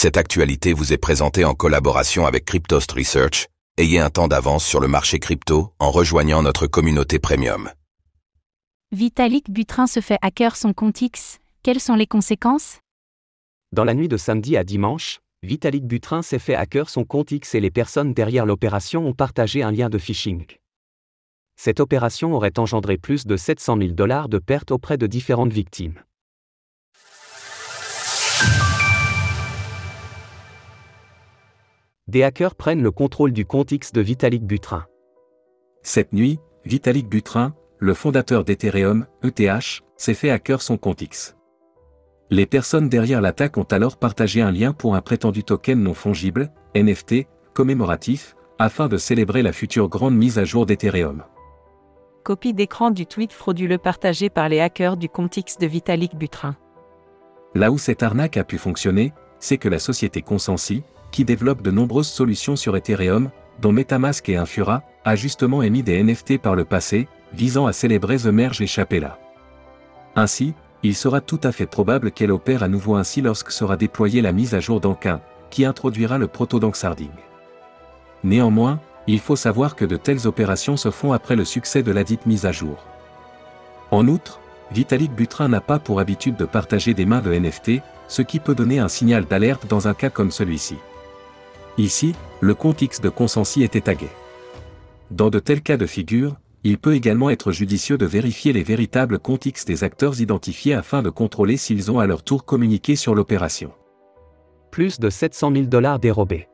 Cette actualité vous est présentée en collaboration avec Cryptost Research. Ayez un temps d'avance sur le marché crypto en rejoignant notre communauté premium. Vitalik Butrin se fait hacker son compte X. Quelles sont les conséquences? Dans la nuit de samedi à dimanche, Vitalik Butrin s'est fait hacker son compte X et les personnes derrière l'opération ont partagé un lien de phishing. Cette opération aurait engendré plus de 700 000 dollars de pertes auprès de différentes victimes. Des hackers prennent le contrôle du compte X de Vitalik Butrin. Cette nuit, Vitalik Butrin, le fondateur d'Ethereum, ETH, s'est fait hacker son compte X. Les personnes derrière l'attaque ont alors partagé un lien pour un prétendu token non fongible, NFT, commémoratif, afin de célébrer la future grande mise à jour d'Ethereum. Copie d'écran du tweet frauduleux partagé par les hackers du compte X de Vitalik Butrin. Là où cette arnaque a pu fonctionner, c'est que la société Consensi, qui développe de nombreuses solutions sur Ethereum, dont Metamask et Infura, a justement émis des NFT par le passé, visant à célébrer The Merge et Chapella. Ainsi, il sera tout à fait probable qu'elle opère à nouveau ainsi lorsque sera déployée la mise à jour d'Ankin, qui introduira le proto-Danksarding. Néanmoins, il faut savoir que de telles opérations se font après le succès de la dite mise à jour. En outre, Vitalik Butrin n'a pas pour habitude de partager des mains de NFT, ce qui peut donner un signal d'alerte dans un cas comme celui-ci. Ici, le compte X de Consensi était tagué. Dans de tels cas de figure, il peut également être judicieux de vérifier les véritables comptes X des acteurs identifiés afin de contrôler s'ils ont à leur tour communiqué sur l'opération. Plus de 700 000 dollars dérobés.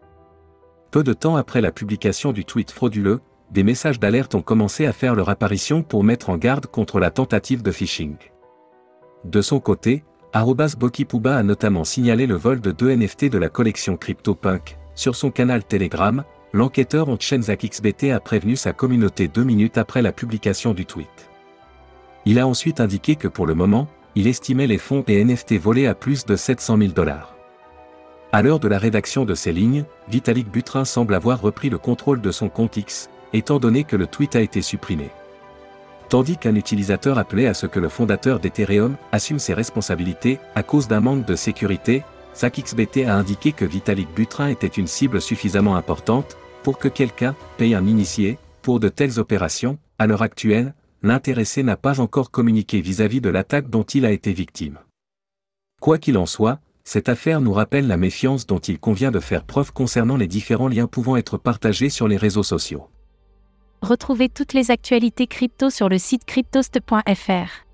Peu de temps après la publication du tweet frauduleux, des messages d'alerte ont commencé à faire leur apparition pour mettre en garde contre la tentative de phishing. De son côté, Bokipuba a notamment signalé le vol de deux NFT de la collection CryptoPunk, sur son canal Telegram, l'enquêteur Onchenzak XBT a prévenu sa communauté deux minutes après la publication du tweet. Il a ensuite indiqué que pour le moment, il estimait les fonds et NFT volés à plus de 700 000 dollars. À l'heure de la rédaction de ces lignes, Vitalik Butrin semble avoir repris le contrôle de son compte X, étant donné que le tweet a été supprimé. Tandis qu'un utilisateur appelait à ce que le fondateur d'Ethereum assume ses responsabilités à cause d'un manque de sécurité, SACXBT a indiqué que Vitalik Butrin était une cible suffisamment importante pour que quelqu'un paye un initié pour de telles opérations. À l'heure actuelle, l'intéressé n'a pas encore communiqué vis-à-vis de l'attaque dont il a été victime. Quoi qu'il en soit, cette affaire nous rappelle la méfiance dont il convient de faire preuve concernant les différents liens pouvant être partagés sur les réseaux sociaux. Retrouvez toutes les actualités crypto sur le site cryptost.fr.